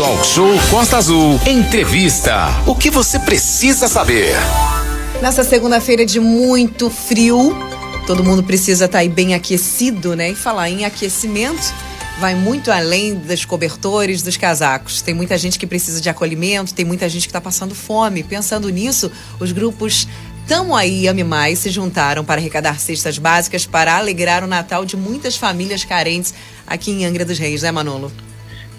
Talk Show Costa Azul. Entrevista. O que você precisa saber? Nessa segunda-feira de muito frio, todo mundo precisa estar tá bem aquecido, né? E falar em aquecimento, vai muito além dos cobertores, dos casacos. Tem muita gente que precisa de acolhimento, tem muita gente que está passando fome. Pensando nisso, os grupos Tamo aí, Ame Mais se juntaram para arrecadar cestas básicas para alegrar o Natal de muitas famílias carentes aqui em Angra dos Reis, né, Manolo?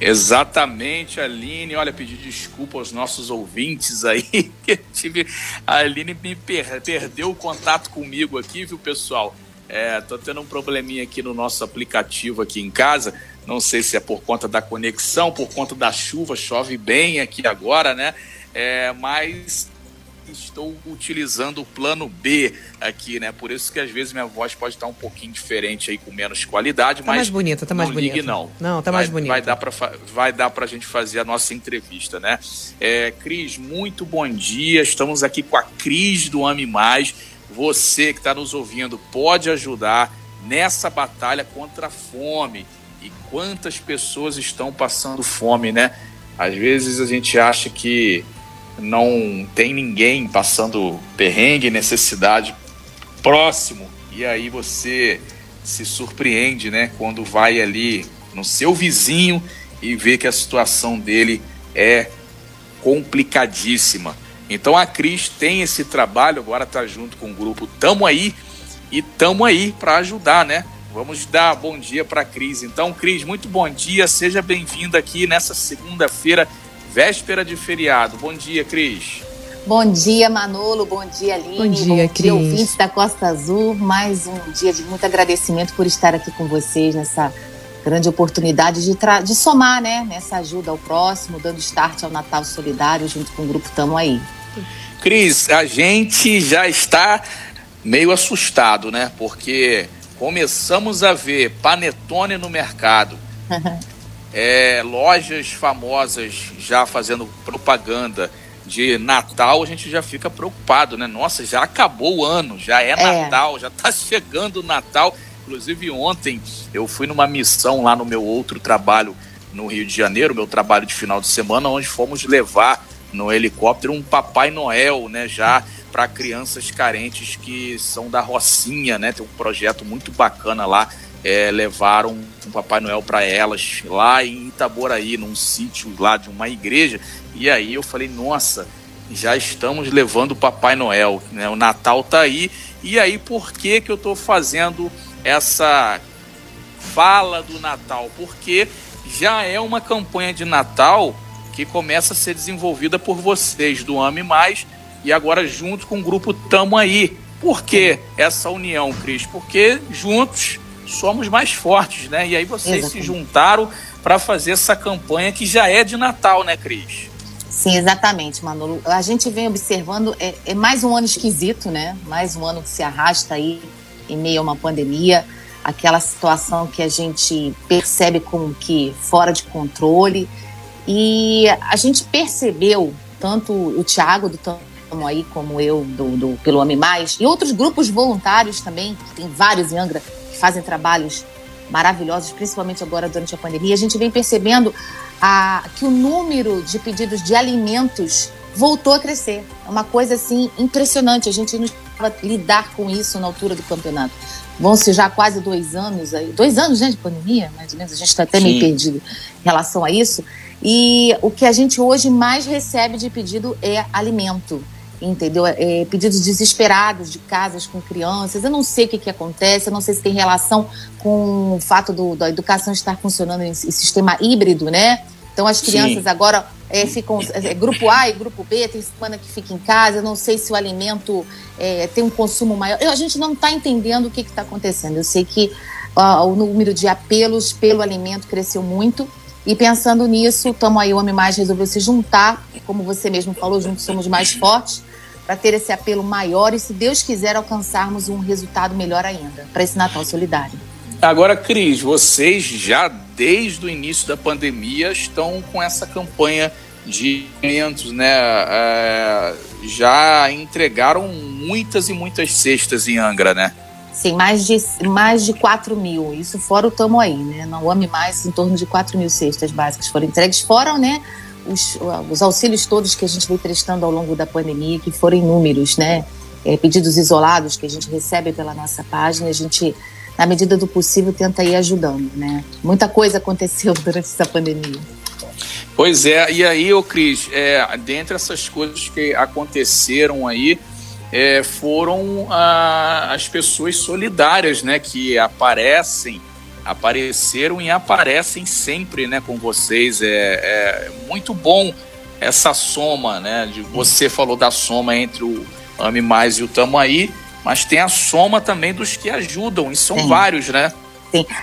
Exatamente, Aline. Olha, pedir desculpa aos nossos ouvintes aí. Que tive... A Aline me per... perdeu o contato comigo aqui, viu, pessoal? É, tô tendo um probleminha aqui no nosso aplicativo aqui em casa. Não sei se é por conta da conexão, por conta da chuva, chove bem aqui agora, né? É, mas estou utilizando o plano B aqui, né? Por isso que às vezes minha voz pode estar um pouquinho diferente aí, com menos qualidade, tá mas. mais bonita, tá mais não bonita. Ligue, não. Não, tá vai, mais bonita. Vai dar, pra, vai dar pra gente fazer a nossa entrevista, né? É, Cris, muito bom dia. Estamos aqui com a Cris do Ame Mais. Você que está nos ouvindo pode ajudar nessa batalha contra a fome. E quantas pessoas estão passando fome, né? Às vezes a gente acha que não tem ninguém passando perrengue, necessidade próximo, e aí você se surpreende, né, quando vai ali no seu vizinho e vê que a situação dele é complicadíssima. Então a Cris tem esse trabalho, agora está junto com o grupo Tamo Aí e tamo aí para ajudar, né? Vamos dar bom dia para Cris. Então, Cris, muito bom dia, seja bem-vinda aqui nessa segunda-feira véspera de feriado. Bom dia, Cris. Bom dia, Manolo. Bom dia, Aline. Bom dia, Cris. dia, ouvintes da Costa Azul. Mais um dia de muito agradecimento por estar aqui com vocês nessa grande oportunidade de, de somar, né, nessa ajuda ao próximo, dando start ao Natal Solidário junto com o Grupo Tamo Aí. Cris, a gente já está meio assustado, né? Porque começamos a ver panetone no mercado. é, lojas famosas já fazendo propaganda de Natal, a gente já fica preocupado, né? Nossa, já acabou o ano, já é, é. Natal, já está chegando o Natal. Inclusive, ontem eu fui numa missão lá no meu outro trabalho no Rio de Janeiro, meu trabalho de final de semana, onde fomos levar no helicóptero um Papai Noel, né? Já para crianças carentes que são da Rocinha, né? Tem um projeto muito bacana lá é, levaram um Papai Noel para elas lá em Itaboraí, num sítio lá de uma igreja. E aí eu falei, nossa, já estamos levando o Papai Noel, né? O Natal tá aí. E aí por que que eu estou fazendo essa fala do Natal? Porque já é uma campanha de Natal que começa a ser desenvolvida por vocês do Ame Mais e agora junto com o grupo Tamo Aí. Por que essa união, Cris? Porque juntos somos mais fortes, né? E aí vocês exatamente. se juntaram para fazer essa campanha que já é de Natal, né, Cris? Sim, exatamente, Manolo. A gente vem observando, é, é, mais um ano esquisito, né? Mais um ano que se arrasta aí em meio a uma pandemia, aquela situação que a gente percebe como que fora de controle. E a gente percebeu, tanto o Tiago do Tamo Aí, como eu, do, do Pelo Ame Mais, e outros grupos voluntários também, que tem vários em Angra, fazem trabalhos maravilhosos, principalmente agora durante a pandemia, a gente vem percebendo que o número de pedidos de alimentos voltou a crescer. É uma coisa assim impressionante. A gente não estava lidar com isso na altura do campeonato. Vão-se já quase dois anos aí, dois anos né, de pandemia, mais ou menos. A gente está até Sim. meio perdido em relação a isso. E o que a gente hoje mais recebe de pedido é alimento entendeu? É, pedidos desesperados de casas com crianças. Eu não sei o que, que acontece, eu não sei se tem relação com o fato do, da educação estar funcionando em, sistema híbrido, né? Então as crianças Sim. agora é, ficam é, grupo A e grupo B, tem semana que fica em casa, eu não sei se o alimento é, tem um consumo maior. Eu, a gente não está entendendo o que está acontecendo. Eu sei que o número de apelos pelo alimento cresceu muito. E pensando nisso, estamos aí, o Homem Mais resolveu se juntar, como você mesmo falou, juntos somos mais fortes, para ter esse apelo maior e, se Deus quiser, alcançarmos um resultado melhor ainda para esse Natal Solidário. Agora, Cris, vocês já desde o início da pandemia estão com essa campanha de alimentos, né? É, já entregaram muitas e muitas cestas em Angra, né? Sim, mais de, mais de 4 mil. Isso fora o Tamo Aí, né? Não ame mais, em torno de 4 mil cestas básicas foram entregues, fora, né? Os, os auxílios todos que a gente vem prestando ao longo da pandemia, que foram inúmeros, né? É, pedidos isolados que a gente recebe pela nossa página, a gente, na medida do possível, tenta ir ajudando, né? Muita coisa aconteceu durante essa pandemia. Pois é, e aí, ô Cris, é, dentre essas coisas que aconteceram aí, é, foram ah, as pessoas solidárias, né, que aparecem, apareceram e aparecem sempre, né, com vocês. É, é muito bom essa soma, né, de você falou da soma entre o Ame Mais e o Tamo Aí, mas tem a soma também dos que ajudam, e são Sim. vários, né?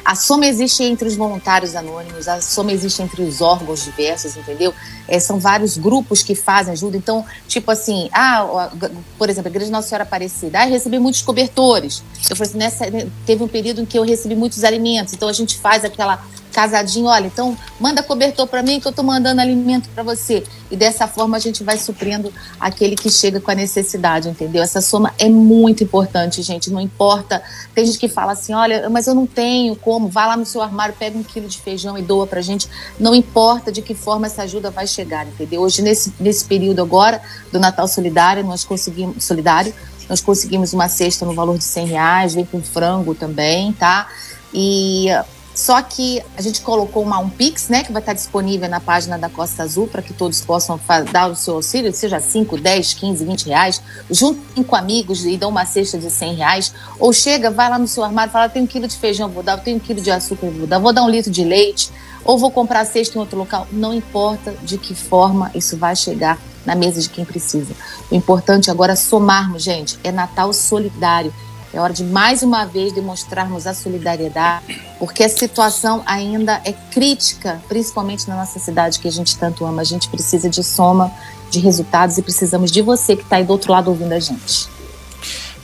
A soma existe entre os voluntários anônimos, a soma existe entre os órgãos diversos, entendeu? É, são vários grupos que fazem ajuda. Então, tipo assim, ah, por exemplo, a Igreja Nossa Senhora Aparecida, ah, recebi muitos cobertores. Eu falei assim, nessa, teve um período em que eu recebi muitos alimentos. Então, a gente faz aquela casadinho, olha, então manda cobertor para mim que eu estou mandando alimento para você. E dessa forma a gente vai suprindo aquele que chega com a necessidade, entendeu? Essa soma é muito importante, gente. Não importa. Tem gente que fala assim, olha, mas eu não tenho como. Vá lá no seu armário, pega um quilo de feijão e doa para gente. Não importa de que forma essa ajuda vai chegar, entendeu? Hoje nesse nesse período agora do Natal Solidário, nós conseguimos solidário, nós conseguimos uma cesta no valor de 100 reais, vem com frango também, tá? E só que a gente colocou uma um Pix, né, que vai estar disponível na página da Costa Azul para que todos possam dar o seu auxílio, seja 5, 10, 15, 20 reais. Juntem com amigos e dão uma cesta de 100 reais. Ou chega, vai lá no seu armário e fala: tem um quilo de feijão, vou dar, tem um quilo de açúcar, vou dar, vou dar um litro de leite, ou vou comprar cesta em outro local. Não importa de que forma isso vai chegar na mesa de quem precisa. O importante agora é somarmos, gente. É Natal solidário. É hora de mais uma vez demonstrarmos a solidariedade, porque a situação ainda é crítica, principalmente na nossa cidade que a gente tanto ama. A gente precisa de soma de resultados e precisamos de você que está aí do outro lado ouvindo a gente.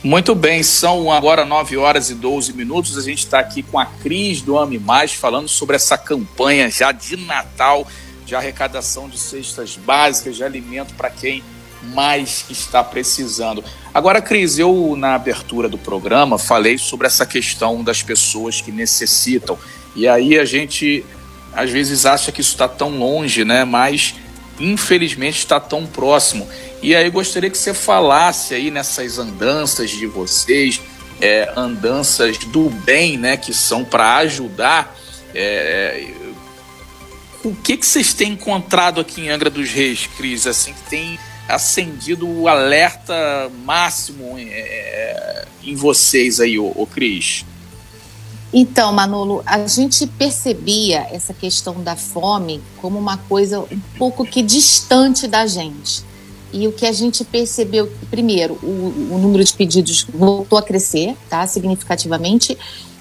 Muito bem, são agora 9 horas e 12 minutos. A gente está aqui com a Cris do Ame Mais falando sobre essa campanha já de Natal de arrecadação de cestas básicas de alimento para quem mais está precisando. Agora, Cris, eu na abertura do programa falei sobre essa questão das pessoas que necessitam. E aí a gente às vezes acha que isso está tão longe, né? Mas infelizmente está tão próximo. E aí gostaria que você falasse aí nessas andanças de vocês, é, andanças do bem, né? Que são para ajudar. É, o que, que vocês têm encontrado aqui em Angra dos Reis, Cris? Assim, que tem acendido o alerta máximo é, em vocês aí, o, Cris? Então, Manolo, a gente percebia essa questão da fome como uma coisa um pouco que distante da gente. E o que a gente percebeu, primeiro, o, o número de pedidos voltou a crescer, tá, significativamente,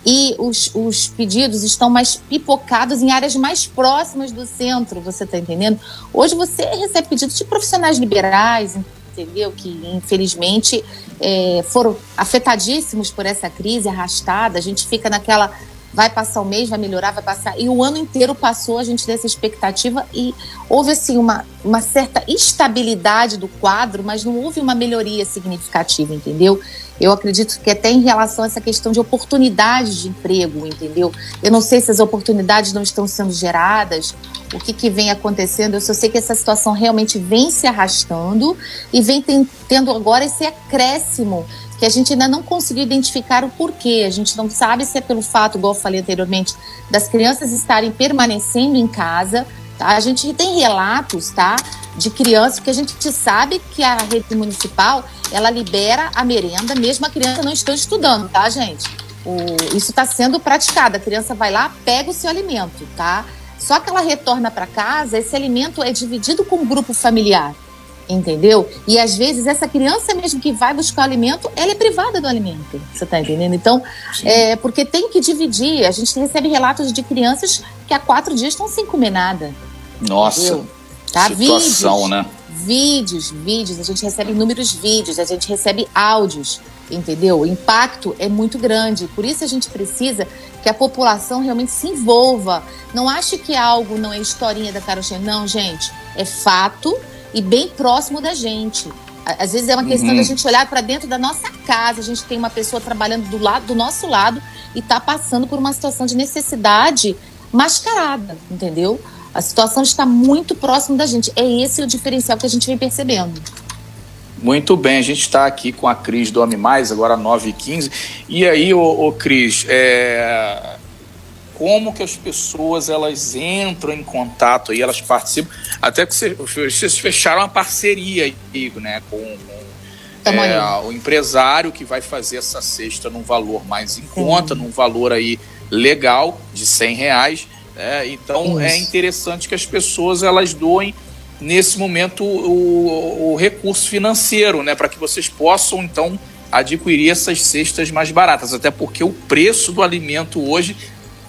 e os, os pedidos estão mais pipocados em áreas mais próximas do centro, você está entendendo? Hoje você recebe pedidos de profissionais liberais, entendeu? Que infelizmente é, foram afetadíssimos por essa crise arrastada. A gente fica naquela vai passar o mês, vai melhorar, vai passar. E o ano inteiro passou a gente dessa expectativa e houve assim uma, uma certa estabilidade do quadro, mas não houve uma melhoria significativa, entendeu? Eu acredito que até em relação a essa questão de oportunidades de emprego, entendeu? Eu não sei se as oportunidades não estão sendo geradas, o que, que vem acontecendo. Eu só sei que essa situação realmente vem se arrastando e vem tendo agora esse acréscimo que a gente ainda não conseguiu identificar o porquê. A gente não sabe se é pelo fato, igual eu falei anteriormente, das crianças estarem permanecendo em casa. Tá? A gente tem relatos, tá? de crianças, porque a gente sabe que a rede municipal ela libera a merenda, mesmo a criança não estando estudando, tá, gente? O, isso está sendo praticado. A criança vai lá, pega o seu alimento, tá? Só que ela retorna para casa, esse alimento é dividido com o grupo familiar, entendeu? E às vezes essa criança mesmo que vai buscar o alimento, ela é privada do alimento, você está entendendo? Então, é, porque tem que dividir. A gente recebe relatos de crianças que há quatro dias estão sem comer nada. Nossa. Entendeu? Tá? Situação, vídeos, né? Vídeos, vídeos, a gente recebe inúmeros vídeos, a gente recebe áudios, entendeu? O impacto é muito grande. Por isso a gente precisa que a população realmente se envolva. Não ache que algo não é historinha da carochinha. Não, gente, é fato e bem próximo da gente. Às vezes é uma questão uhum. da gente olhar para dentro da nossa casa. A gente tem uma pessoa trabalhando do lado do nosso lado e está passando por uma situação de necessidade mascarada, entendeu? A situação está muito próxima da gente. É esse o diferencial que a gente vem percebendo. Muito bem, a gente está aqui com a Cris do Ame Mais, agora 9h15. E aí, ô, ô Cris, é... como que as pessoas elas entram em contato aí, elas participam? Até que vocês fecharam uma parceria aí, né, com, com é, o empresário que vai fazer essa cesta num valor mais em conta, num valor aí legal de 100 reais. Né? Então é é interessante que as pessoas elas doem nesse momento o, o recurso financeiro, né, para que vocês possam então adquirir essas cestas mais baratas, até porque o preço do alimento hoje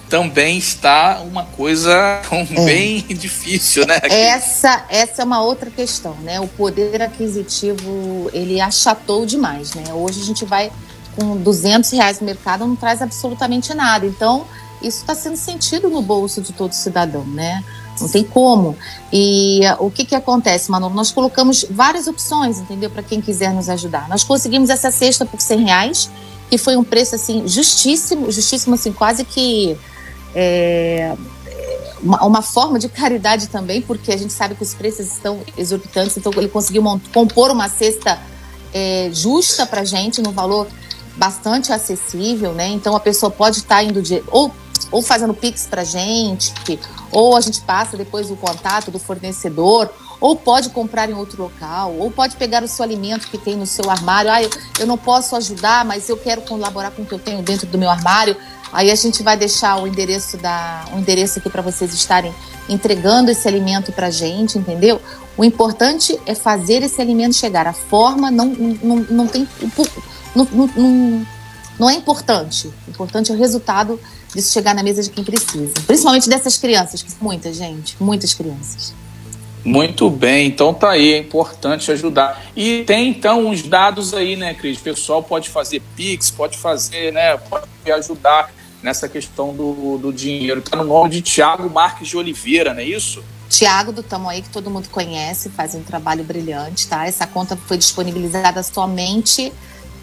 também está uma coisa é. bem difícil, né? Essa, essa é uma outra questão, né? O poder aquisitivo ele achatou demais, né? Hoje a gente vai com 200 reais no mercado não traz absolutamente nada. Então isso está sendo sentido no bolso de todo cidadão, né? Não tem como. E uh, o que que acontece, Manu? Nós colocamos várias opções, entendeu? Para quem quiser nos ajudar. Nós conseguimos essa cesta por 100 reais, que foi um preço, assim, justíssimo, justíssimo, assim, quase que... É, uma, uma, forma de caridade também, porque a gente sabe que os preços estão exorbitantes, então ele conseguiu compor uma cesta é, justa para gente, no valor bastante acessível, né? Então a pessoa pode estar tá indo de, ou ou fazendo pix para gente, ou a gente passa depois o contato do fornecedor, ou pode comprar em outro local, ou pode pegar o seu alimento que tem no seu armário. Ah, eu, eu não posso ajudar, mas eu quero colaborar com o que eu tenho dentro do meu armário. Aí a gente vai deixar o endereço da, o endereço aqui para vocês estarem entregando esse alimento para gente, entendeu? O importante é fazer esse alimento chegar. A forma não, não, não tem. Não, não, não é importante. O importante é o resultado disso chegar na mesa de quem precisa. Principalmente dessas crianças, que são muitas, gente, muitas crianças. Muito bem, então tá aí, é importante ajudar. E tem então uns dados aí, né, Cris? O pessoal pode fazer Pix, pode fazer, né, pode ajudar nessa questão do, do dinheiro. Tá no nome de Tiago Marques de Oliveira, não é isso? Tiago do Tamoaí, que todo mundo conhece, faz um trabalho brilhante, tá? Essa conta foi disponibilizada somente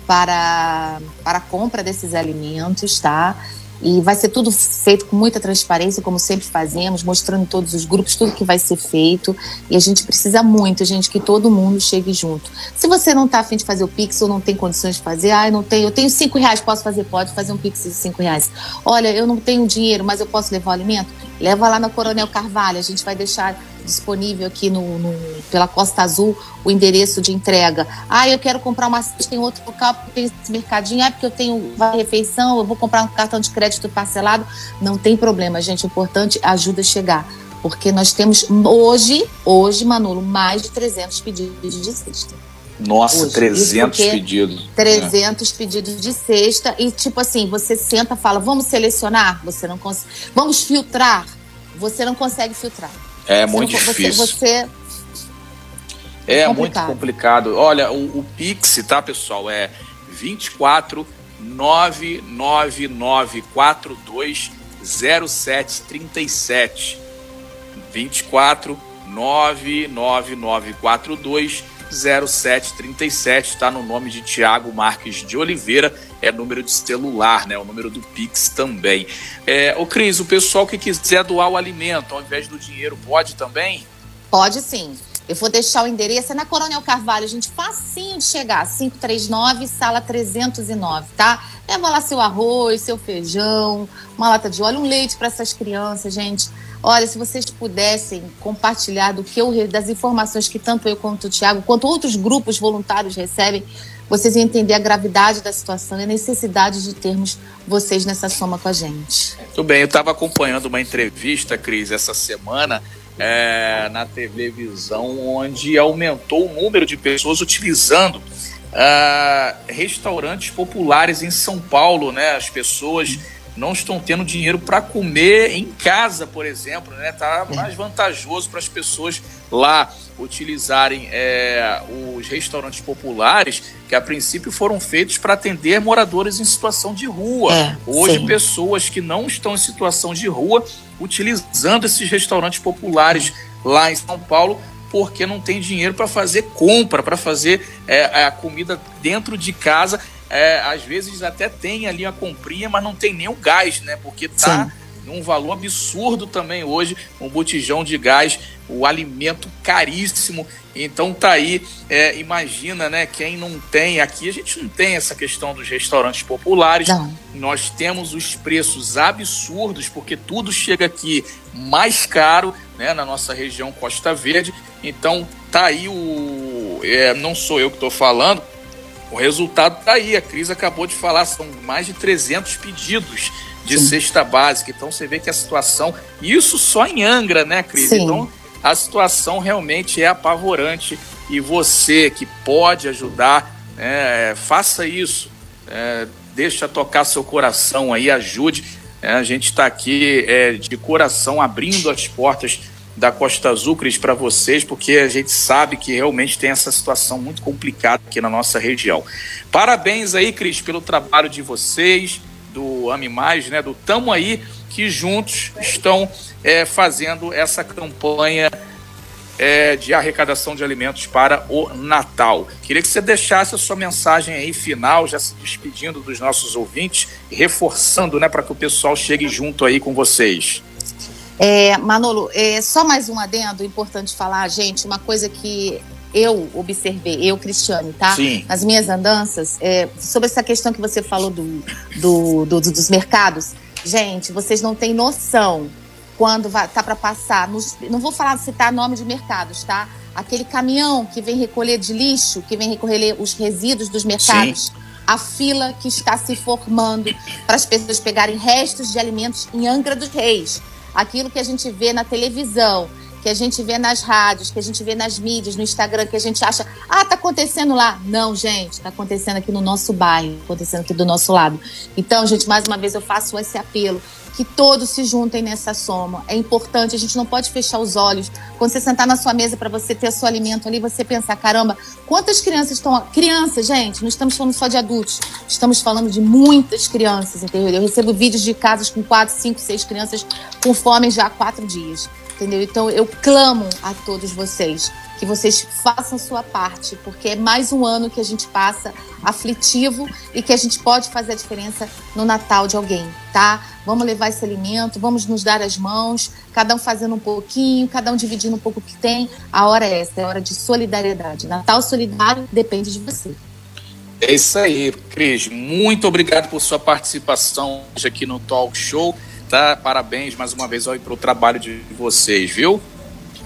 para, para a compra desses alimentos, tá? E vai ser tudo feito com muita transparência, como sempre fazemos, mostrando todos os grupos tudo que vai ser feito. E a gente precisa muito, gente, que todo mundo chegue junto. Se você não está afim de fazer o Pix ou não tem condições de fazer, ah, eu não tenho, eu tenho cinco reais, posso fazer? Pode fazer um Pix de cinco reais. Olha, eu não tenho dinheiro, mas eu posso levar o alimento? Leva lá na Coronel Carvalho, a gente vai deixar disponível aqui no, no, pela Costa Azul o endereço de entrega. Ah, eu quero comprar uma cesta em outro local porque tem esse mercadinho. Ah, porque eu tenho uma refeição, eu vou comprar um cartão de crédito parcelado. Não tem problema, gente. O importante é ajuda a chegar. Porque nós temos hoje, hoje, Manolo, mais de 300 pedidos de cesta. Nossa, hoje. 300 pedidos. 300 é. pedidos de cesta. E, tipo assim, você senta fala, vamos selecionar? Você não consegue. Vamos filtrar? Você não consegue filtrar. É muito difícil. Você, é, é muito complicado. Olha, o, o Pix, tá, pessoal? É 24 99942 0737. 24 99942 0737, está no nome de Tiago Marques de Oliveira, é número de celular, né? O número do Pix também. É, ô Cris, o pessoal que quiser doar o alimento ao invés do dinheiro, pode também? Pode sim. Eu vou deixar o endereço, é na Coronel Carvalho, gente, facinho de chegar, 539, sala 309, tá? Leva lá seu arroz, seu feijão, uma lata de óleo, um leite para essas crianças, gente. Olha, se vocês pudessem compartilhar do que eu, das informações que tanto eu quanto o Tiago, quanto outros grupos voluntários recebem, vocês iam entender a gravidade da situação e a necessidade de termos vocês nessa soma com a gente. Muito bem, eu estava acompanhando uma entrevista, Cris, essa semana é, na televisão, onde aumentou o número de pessoas utilizando uh, restaurantes populares em São Paulo, né? As pessoas não estão tendo dinheiro para comer em casa, por exemplo, né? Tá mais vantajoso para as pessoas lá utilizarem é, os restaurantes populares que a princípio foram feitos para atender moradores em situação de rua. É, Hoje sim. pessoas que não estão em situação de rua utilizando esses restaurantes populares lá em São Paulo porque não tem dinheiro para fazer compra, para fazer é, a comida dentro de casa. É, às vezes até tem ali a comprinha, mas não tem nem o gás, né? Porque tá Sim. num valor absurdo também hoje um botijão de gás, o alimento caríssimo. Então tá aí, é, imagina, né? Quem não tem aqui, a gente não tem essa questão dos restaurantes populares. Não. Nós temos os preços absurdos, porque tudo chega aqui mais caro, né? Na nossa região Costa Verde. Então tá aí o. É, não sou eu que estou falando. O resultado tá aí. A Cris acabou de falar, são mais de 300 pedidos de Sim. cesta básica. Então você vê que a situação. Isso só em Angra, né, Cris? Sim. Então a situação realmente é apavorante e você que pode ajudar, é, faça isso. É, deixa tocar seu coração aí, ajude. É, a gente está aqui é, de coração abrindo as portas da Costa Azul, Cris, para vocês, porque a gente sabe que realmente tem essa situação muito complicada aqui na nossa região. Parabéns aí, Cris, pelo trabalho de vocês, do Ame Mais, né, do Tamo Aí, que juntos estão é, fazendo essa campanha é, de arrecadação de alimentos para o Natal. Queria que você deixasse a sua mensagem aí final, já se despedindo dos nossos ouvintes reforçando, né, para que o pessoal chegue junto aí com vocês. É, Manolo, é, só mais um adendo importante falar, gente, uma coisa que eu observei, eu, Cristiane, tá? Sim. Nas minhas andanças, é, sobre essa questão que você falou do, do, do, dos mercados, Gente, vocês não têm noção quando vai, tá para passar. Nos, não vou falar citar nome de mercados, tá? Aquele caminhão que vem recolher de lixo, que vem recolher os resíduos dos mercados. Sim. A fila que está se formando para as pessoas pegarem restos de alimentos em Angra dos Reis. Aquilo que a gente vê na televisão, que a gente vê nas rádios, que a gente vê nas mídias, no Instagram, que a gente acha, ah, tá acontecendo lá. Não, gente, tá acontecendo aqui no nosso bairro, acontecendo aqui do nosso lado. Então, gente, mais uma vez eu faço esse apelo que todos se juntem nessa soma. É importante, a gente não pode fechar os olhos. Quando você sentar na sua mesa para você ter seu alimento ali, você pensar, caramba, quantas crianças estão. Crianças, gente, não estamos falando só de adultos, estamos falando de muitas crianças, entendeu? Eu recebo vídeos de casas com quatro, cinco, seis crianças com fome já há quatro dias entendeu? Então eu clamo a todos vocês que vocês façam sua parte, porque é mais um ano que a gente passa aflitivo e que a gente pode fazer a diferença no Natal de alguém, tá? Vamos levar esse alimento, vamos nos dar as mãos, cada um fazendo um pouquinho, cada um dividindo um pouco o que tem. A hora é essa, é hora de solidariedade. Natal solidário depende de você. É isso aí, Cris. Muito obrigado por sua participação hoje aqui no Talk Show tá? Parabéns mais uma vez para o trabalho de vocês, viu?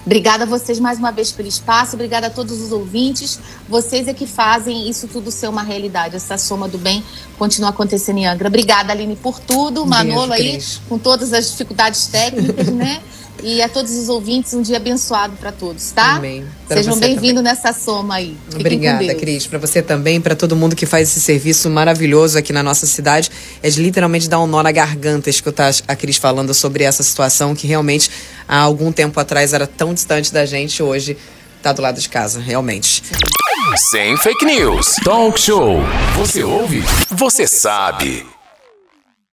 Obrigada a vocês mais uma vez pelo espaço, obrigada a todos os ouvintes. Vocês é que fazem isso tudo ser uma realidade, essa soma do bem continua acontecendo em Angra. Obrigada, Aline, por tudo. Manolo aí, com todas as dificuldades técnicas, né? E a todos os ouvintes, um dia abençoado para todos, tá? Amém. Pra Sejam bem-vindos nessa soma aí. Fiquem Obrigada, Cris. Para você também, para todo mundo que faz esse serviço maravilhoso aqui na nossa cidade. É de literalmente dar um nó na garganta escutar a Cris falando sobre essa situação que realmente há algum tempo atrás era tão distante da gente, hoje tá do lado de casa, realmente. Sem fake news. Talk show. Você ouve? Você sabe.